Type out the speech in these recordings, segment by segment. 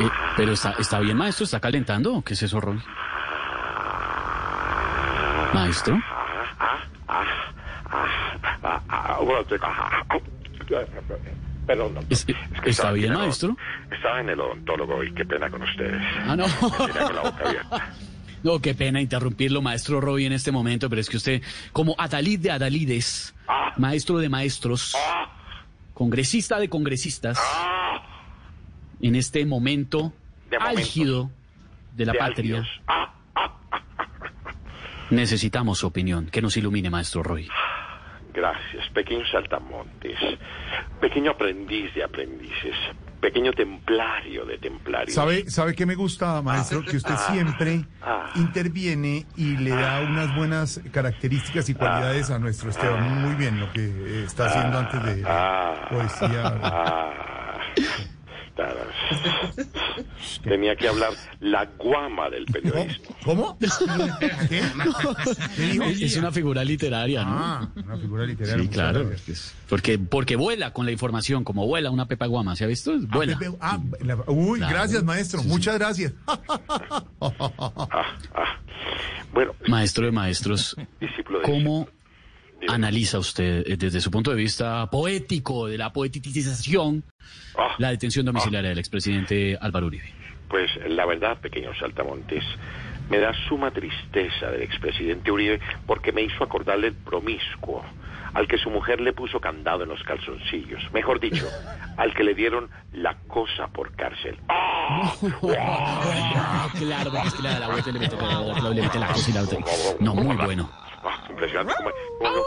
Eh, pero está, está bien, maestro, está calentando. ¿Qué es eso, Roy? Maestro. Perdón, doctor. Es- Es que ¿está bien, el maestro? Estaba en el odontólogo y qué pena con ustedes. Ah, no. Tenía con la boca abierta. No, qué pena interrumpirlo, maestro Roy, en este momento, pero es que usted, como Adalid de Adalides, maestro de maestros, congresista de congresistas, en este momento De álgido de la De patria, álgidos. Ah, necesitamos su opinión. Que nos ilumine, maestro Roy. Gracias, pequeño saltamontes, pequeño aprendiz de aprendices, pequeño templario de templarios. ¿Sabe, ¿Sabe qué me gusta, maestro? Que usted siempre Ah. interviene y le da unas buenas características y cualidades a nuestro Esteban. Muy bien lo que está haciendo antes de Ah. poesía. Tenía que hablar la guama del periodismo. ¿Cómo? ¿Qué? ¿Qué dijo? Es una figura literaria, ¿no? Ah, una figura literaria. Sí, claro. gracias. Porque, porque vuela con la información, como vuela una pepa guama, ¿se ha visto? Ah, Vuela. Pepe, ah, la- uy, Claro. gracias, maestro. Muchas gracias. Ah, ah. Bueno, Maestro de maestros, discípulo de... ¿cómo. Analiza usted eh, desde su punto de vista poético de la poeticización Ah, la detención domiciliaria del expresidente Álvaro Uribe? Pues la verdad, pequeño saltamontes, me da suma tristeza del expresidente Uribe porque me hizo acordarle el promiscuo, al que su mujer le puso candado en los calzoncillos. Mejor dicho, al que le dieron la cosa por cárcel. ¡Ah! Ah, claro, porque es que le da la vuelta y le mete, la- le mete la cosa y la otra. No, muy bueno. Impresionante cómo, cómo lo-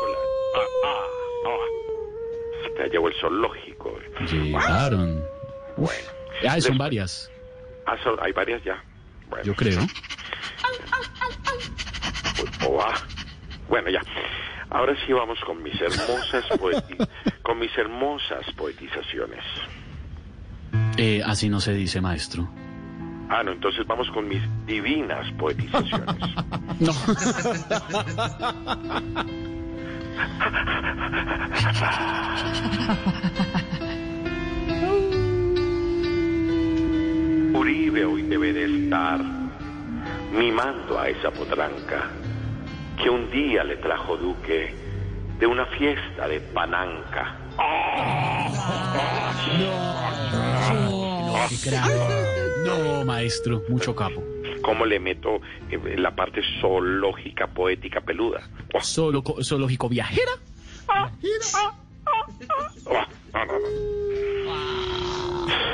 ah, ah, ah. Te llevó el zoológico. Llegaron. Bueno. Ah, son Les- varias, Ah, son- hay varias ya. Bueno. yo creo. Oh, ah. Bueno, ya. Ahora sí vamos con mis hermosas poeti- con mis hermosas poetizaciones. Eh, así no se dice, maestro. Ah, no, entonces vamos con mis divinas poetizaciones. No. Uribe hoy debe de estar mimando a esa potranca que un día le trajo Duque de una fiesta de Pananca. No, maestro, mucho capo. ¿Cómo le meto eh, la parte zoológica, poética, peluda? Oh, Solo, zoológico viajera. no, no, no.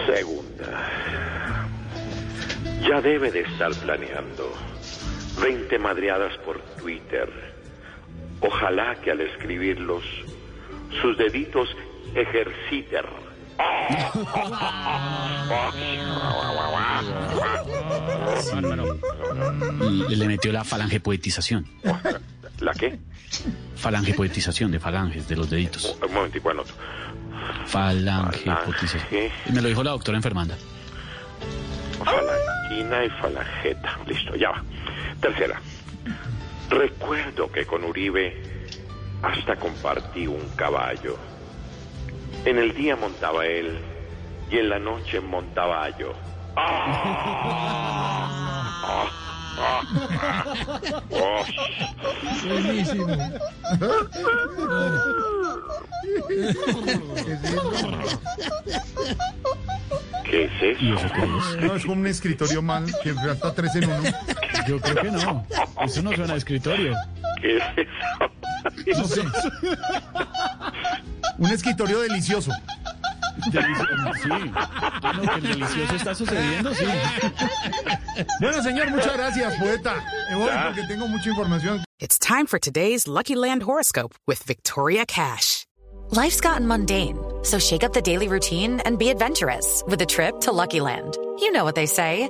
Segunda. Ya debe de estar planeando 20 madreadas por Twitter. Ojalá que al escribirlos sus deditos ejerciten. Le, le metió la falange poetización. ¿La qué? Falange poetización de falanges, de los deditos. Un momentico, anoto. Falange Falange. poetización. Me lo dijo la doctora enfermanda. Falangina y falangeta. Listo, ya va. Tercera. Recuerdo que con Uribe hasta compartí un caballo. En el día montaba él y en la noche montaba yo. ¡Ah! ¡Ah! ¡Ah! ¡Oh! ¿Qué es ¿Y eso? eso qué es? No, es como un escritorio mal que gasta tres en uno. Yo creo que no. Eso no suena a escritorio. ¿Qué es eso? No sé. Un escritorio delicioso. Delici- Sí. Ah, no, que el delicioso está sucediendo, sí. Bueno, señor, muchas gracias, poeta. Me voy porque tengo mucha información. It's time for today's Lucky Land horoscope with Victoria Cash. Life's gotten mundane, so shake up the daily routine and be adventurous with a trip to Lucky Land. You know what they say.